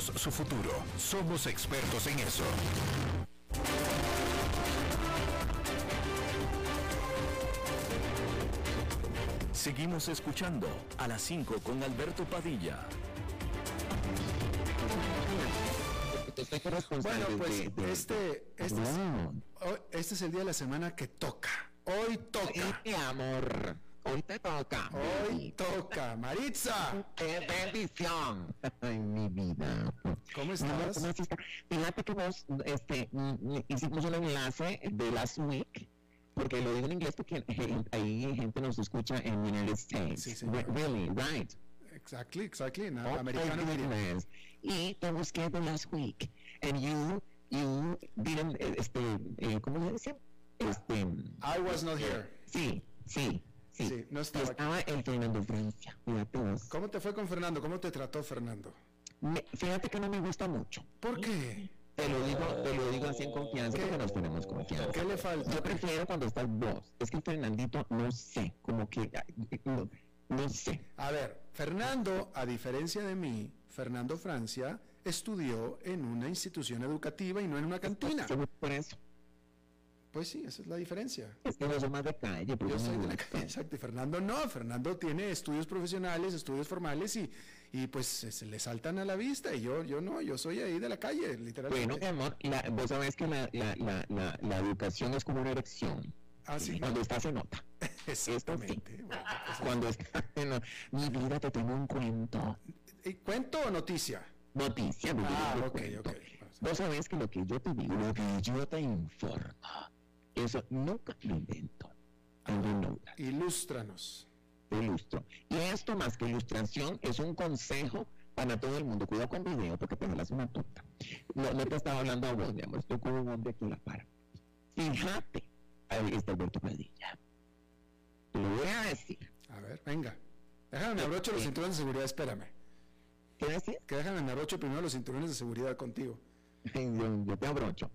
su futuro. Somos expertos en eso. Seguimos escuchando a las 5 con Alberto Padilla. Bueno, pues este, este, es, hoy- este es el día de la semana que toca. Hoy toca. Mi amor, hoy te toca. Hoy toca. Maritza, ¡Qué bendición! Ay, mi vida. ¿cómo estás? Fíjate que vos este, hicimos un enlace de Last Week, porque lo digo en inglés porque eh, ahí gente nos escucha en United States. Sí. Re- Really, right? Exactly, exactly. Nada, Oh, americano. Y te busqué the last week, and you, you did miren, eh, este, eh, ¿cómo se dice? Este, I was not here. sí, sí, sí. Sí, no estaba estaba el Fernando Francia, fíjate vos. ¿Cómo te fue con Fernando? ¿Cómo te trató Fernando? Me- fíjate que no me gusta mucho. ¿Por qué? Te lo digo, te lo digo así en confianza porque nos tenemos confianza. ¿Qué le falta? Yo prefiero cuando estás vos. Es que Fernandito, no sé, como que, ay, no, no sé. A ver, Fernando, a diferencia de mí, Fernando Francia estudió en una institución educativa y no en una cantina. Por eso, Pues sí, esa es la diferencia. es que no soy más de calle, Yo soy de la calle, exacto. Fernando no, Fernando tiene estudios profesionales, estudios formales y, y pues se se le saltan a la vista. Y yo, yo no, yo soy ahí de la calle, literalmente. Bueno, mi amor, la- vos sabés que la, la, la, educación es como una erección. Ah, sí. Cuando está se nota. Exactamente. Bueno, pues, Cuando está no, Mi vida, te tengo un cuento. ¿y ¿Cuento o noticia? Noticia, mi vida, Ah, ok, cuento. ok. Vos sabés que lo que yo te digo, lo que yo te informo, eso nunca lo invento. Lo Ilústranos. te ilustro. Y esto más que ilustración es un consejo para todo el mundo. Cuidado con video porque te jalas una tonta. No, no te estaba hablando a vos, mi amor. Estoy con un hombre aquí a la par. Fíjate. Ahí está Alberto Padilla. Te lo voy a decir. A ver, venga. Déjame me abrocho los cinturones de seguridad, espérame. ¿Qué decís? Que déjame me abrocho primero los cinturones de seguridad contigo. yo, yo te abrocho.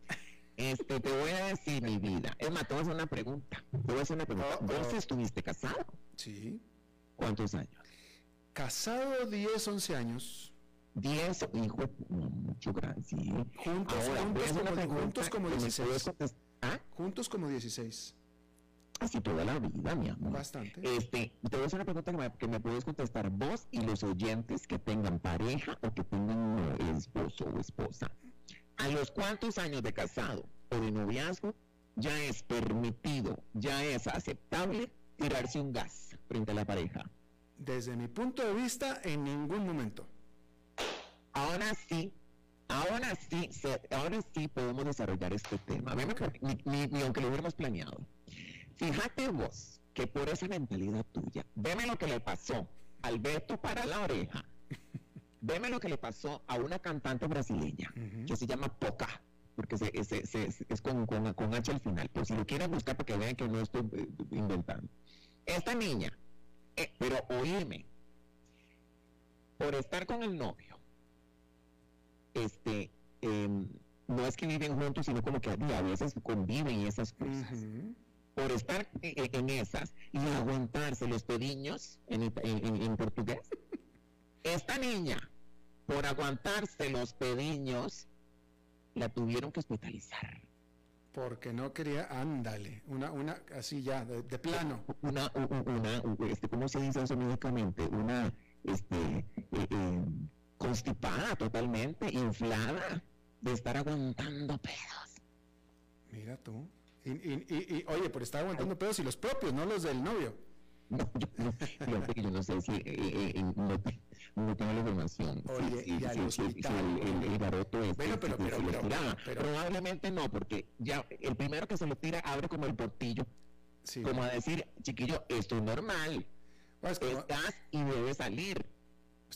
Este, te voy a decir mi vida. Es más, te voy a hacer una pregunta. Te voy a hacer una pregunta. Oh, ¿Vos oh. estuviste casado? Sí. ¿Cuántos años? Casado 10, 11 años. Diez, hijo, mucho gracias. Juntos, Ahora, juntos, como, pregunta juntos como que me 16. puedes contestar. ¿Ah? Juntos como 16. Así toda la vida, mi amor. Bastante. Este, te voy a hacer una pregunta que me, que me puedes contestar vos y los oyentes que tengan pareja o que tengan eh, esposo o esposa. ¿A los cuántos años de casado o de noviazgo ya es permitido, ya es aceptable tirarse un gas frente a la pareja? Desde mi punto de vista, en ningún momento. Ahora sí, ahora sí, ahora sí podemos desarrollar este tema. Ni, ni- ni aunque lo hubiéramos planeado. Fíjate vos que por esa mentalidad tuya, veme lo que le pasó Alberto para la oreja. Veme lo que le pasó a una cantante brasileña que se llama Poca, porque se- se- se- es con, con- con H al final. Por si lo quieren buscar para que vean que no estoy eh, inventando. Esta niña, eh, pero oírme, por estar con el novio, este, em, no es que viven juntos, sino como que a veces conviven y esas cosas. Ujú. Por estar eh, eh, en esas y aguantarse los pediños en, en- en- en portugués, esta niña, por aguantarse los pediños, la tuvieron que hospitalizar. Porque no quería, ándale, una, una, así ya, de, de plano. Una, una, u- este, ¿cómo se dice eso médicamente? Una, este, eh, eh, constipada totalmente, inflada, de estar aguantando pedos. Mira tú. Y, y- y- y, oye, pero está aguantando pedos y los propios, no los del novio. No, yo, no, que yo no sé si eh, no, no tengo la información. Oye, y al hospital. el, el, este Bueno, pero- si- si pero- se lo pero- tiraba. pero- Probablemente no, porque ya el primero que se lo tira abre como el portillo, Sí. como a decir, chiquillo, esto es normal, Pues, estás y debes salir.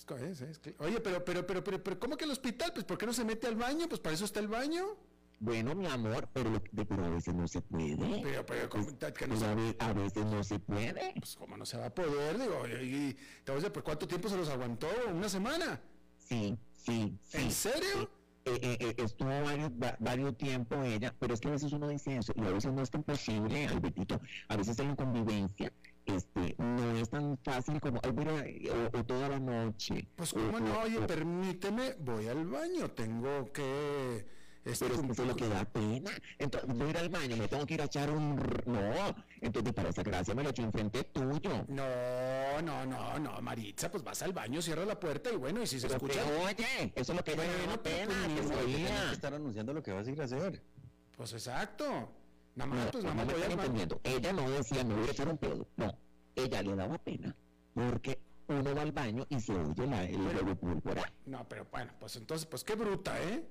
pues, es- es que- oye, pero, pero, pero, pero, pero, ¿cómo que el hospital? Pues, ¿por qué no se mete al baño? Pues, para eso está el baño. Bueno, mi amor, pero, pero a veces no se puede. Pero, pero, ¿cómo- que no Pero se- a, ve- a veces no se puede. pues, ¿cómo no se va a poder? Digo, y, y- te voy a decir, ¿por cuánto tiempo se los aguantó? ¿Una semana? Sí, sí, sí. ¿En serio? Eh, eh, eh, estuvo varios, va- varios tiempo ella, pero es que a veces uno dice eso, y a veces no es tan posible, Albertito, a veces en la convivencia, este, no es tan fácil como, ay, mira, o, o toda la noche. Pues, o- ¿cómo no? Oye, o- permíteme, voy al baño, tengo que... este, pero es que es lo que da pena. Entonces, voy a ir al baño, me tengo que ir a echar un... No, entonces para esa gracia me lo echo enfrente tuyo. No, no, no, no, Maritza, pues vas al baño, cierra la puerta y bueno, y si se Pero escucha... que, oye, eso es lo que Bueno, da pero pena, tú que se estar anunciando lo que vas a ir a hacer. Pues exacto. Nada No, más, pues no nada más me voy entendiendo. Ella no decía, me voy a echar un pedo. No, ella le daba pena. Porque uno va al baño y se oye la, el huevo púrpura. No, pero bueno, pues entonces, pues qué bruta, ¿eh?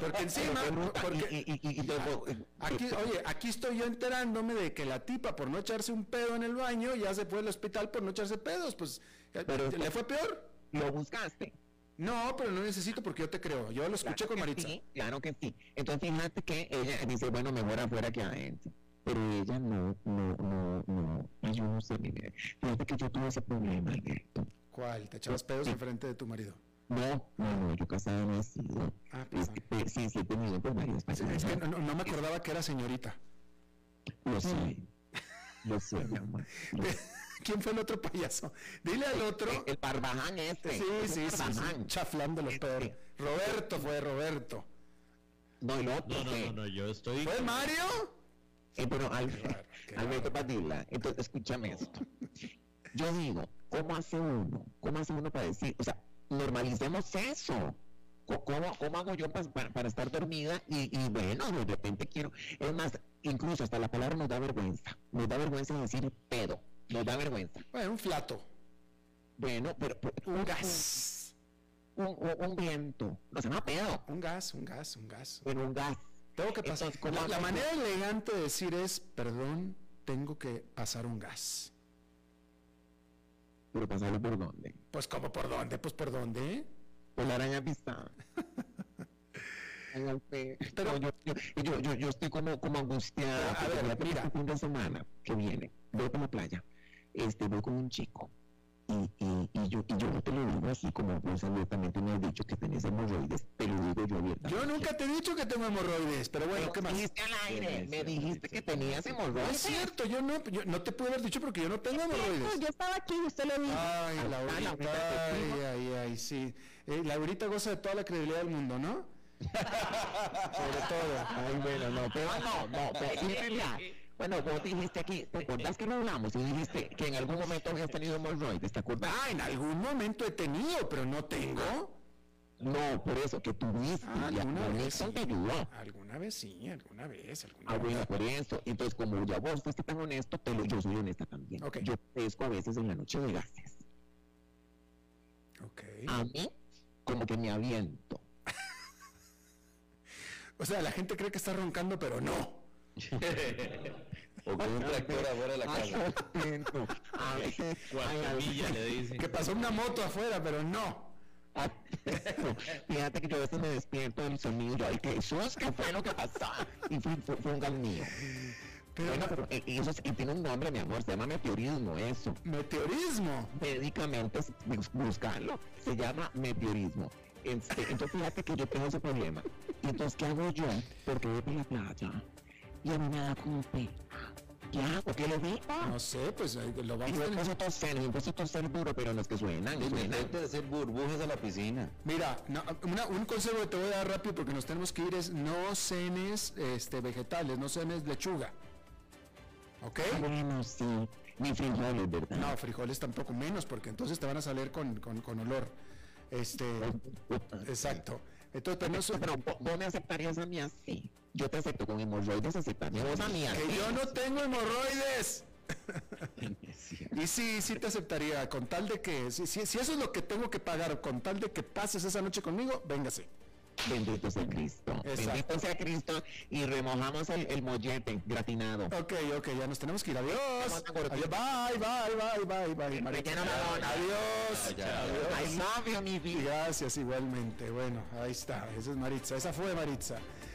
Porque encima, porque Y- y- y- y eh, aquí, eh, oye, aquí estoy yo enterándome de que la tipa por no echarse un pedo en el baño ya se fue al hospital por no echarse pedos, pues Pero- ¿le fue peor? Lo buscaste. No, pero no necesito porque yo te creo. Yo lo escuché Claro con Maritza. sí, claro que sí. Entonces fíjate que ella dice, bueno, mejor afuera que adentro. Pero ella no, no, no, no. Ay, yo no sé, mire. Fíjate que yo tuve ese problema, Alberto. ¿Cuál? ¿Te echabas pedos enfrente de tu marido? No, no, no, yo casada no he sido. Ah, pues, Este, sí, sí he tenido pues varias Es que no, me acordaba que era señorita. Lo sé. Lo sé, mi amor. Lo. ¿Quién fue el otro payaso? Dile al otro. El barbaján este. Sí, sí, sí, sí, chaflando los peor. Roberto fue Roberto. No, el otro No, no, fue- no, no, yo estoy. ¿Fue Mario? Eh, pero Al- raro, qué Alberto Padilla, entonces escúchame esto. Yo digo, ¿cómo hace uno? ¿Cómo hace uno para decir? O sea, normalicemos eso. ¿Cómo, cómo hago yo pa- para, para estar dormida y, y bueno, de repente quiero? Es más, incluso hasta la palabra nos da vergüenza. Nos da vergüenza decir pedo. Nos da vergüenza. Bueno, un flato. Bueno, pero... pero- Un gas. Un, un- un viento. No se llama pedo. Un gas, un gas, un gas. Pero un gas. Tengo que pasar. Entonces, ¿cómo La, la manera elegante de decir es, perdón, tengo que pasar un gas. Pero pasarlo por dónde? Pues, ¿cómo por dónde? Pues, ¿por dónde? Por la araña Alfredo. Pero- yo, yo, yo, yo, estoy como, como angustiada. A ver, mira. este fin de semana que viene, voy para la playa, este, voy con un chico. Y, y, y yo, y yo no te lo digo así como vos abiertamente me has dicho que tenés hemorroides, te lo digo yo abiertamente. Yo nunca te he dicho que tengo hemorroides, pero bueno, ¿qué más? dijiste al aire, me dijiste que tenías No es hemorroides. cierto, yo no, yo no te pude haber dicho porque yo no tengo hemorroides. Yo estaba aquí y usted lo dijo. Ay, Ah, Laurita, ay, ay, ay, sí. Eh, Laurita goza de toda la credibilidad del mundo, ¿no? Sobre todo. Ay, bueno, no, pero no, no, pero sí, verdad. Bueno, vos dijiste aquí, ¿te acordás que no hablamos? Y dijiste que en algún momento habías tenido hemorroides, ¿te acordás? Ah, en algún momento he tenido, pero no tengo. No, por eso, que tuviste. Ah, alguna la vez sí. te ayudó. Alguna vez sí, alguna vez, alguna Ah, vez. bueno, por eso. Entonces, como ya vos fuiste tan honesto, te lo, yo soy honesta también. Ok. Yo pesco a veces en la noche de gases. Ok. A mí, como que me aviento. O sea, la gente cree que está roncando, pero no. O con un tractor afuera de la casa. le dicen. Que pasó una moto afuera, pero no. Ah, Fíjate que yo a veces me despierto del sonido ay, Jesús, ¿qué fue lo que pasó? Y fue, fue, fue un gas mío. Pero Bueno, pero eh, eso sí, tiene un nombre, mi amor, se llama meteorismo, eso. meteorismo. Médicamente, es- bus- buscarlo, se llama meteorismo. Este, entonces fíjate que yo tengo ese problema. Entonces, ¿qué hago yo? Porque voy para la playa y a mí me da como pena. ¿Qué le digo? No sé, pues lo Y vamos yo a a toser, a toser duro, pero no es que suenan, suenan. Intenta de hacer burbujas a la piscina. Mira, no, una- un consejo que te voy a dar rápido porque nos tenemos que ir es no cenes este, vegetales, no cenes lechuga. ¿Ok? Bueno, sí, ni frijoles, ¿verdad? No, frijoles tampoco menos porque entonces te van a salir con, con- con olor. Este, exacto. Entonces, pero no so- Pero vos me aceptarías a mí así. Yo te acepto con hemorroides, aceptarías vos a mí que yo no tengo hemorroides. Y sí, sí te aceptaría, con tal de que, si, si, si eso es lo que tengo que pagar, con tal de que pases esa noche conmigo, véngase. Bendito sea Cristo. Exacto. Bendito sea Cristo. Y remojamos el, el mollete gratinado. Ok, ok, ya nos tenemos que ir. Adiós. Adiós. Bye, bye, bye, bye, bye. La dona. Adiós. I love you, mi vida. gracias igualmente. Bueno, ahí está. Esa es Maritza. Esa fue Maritza.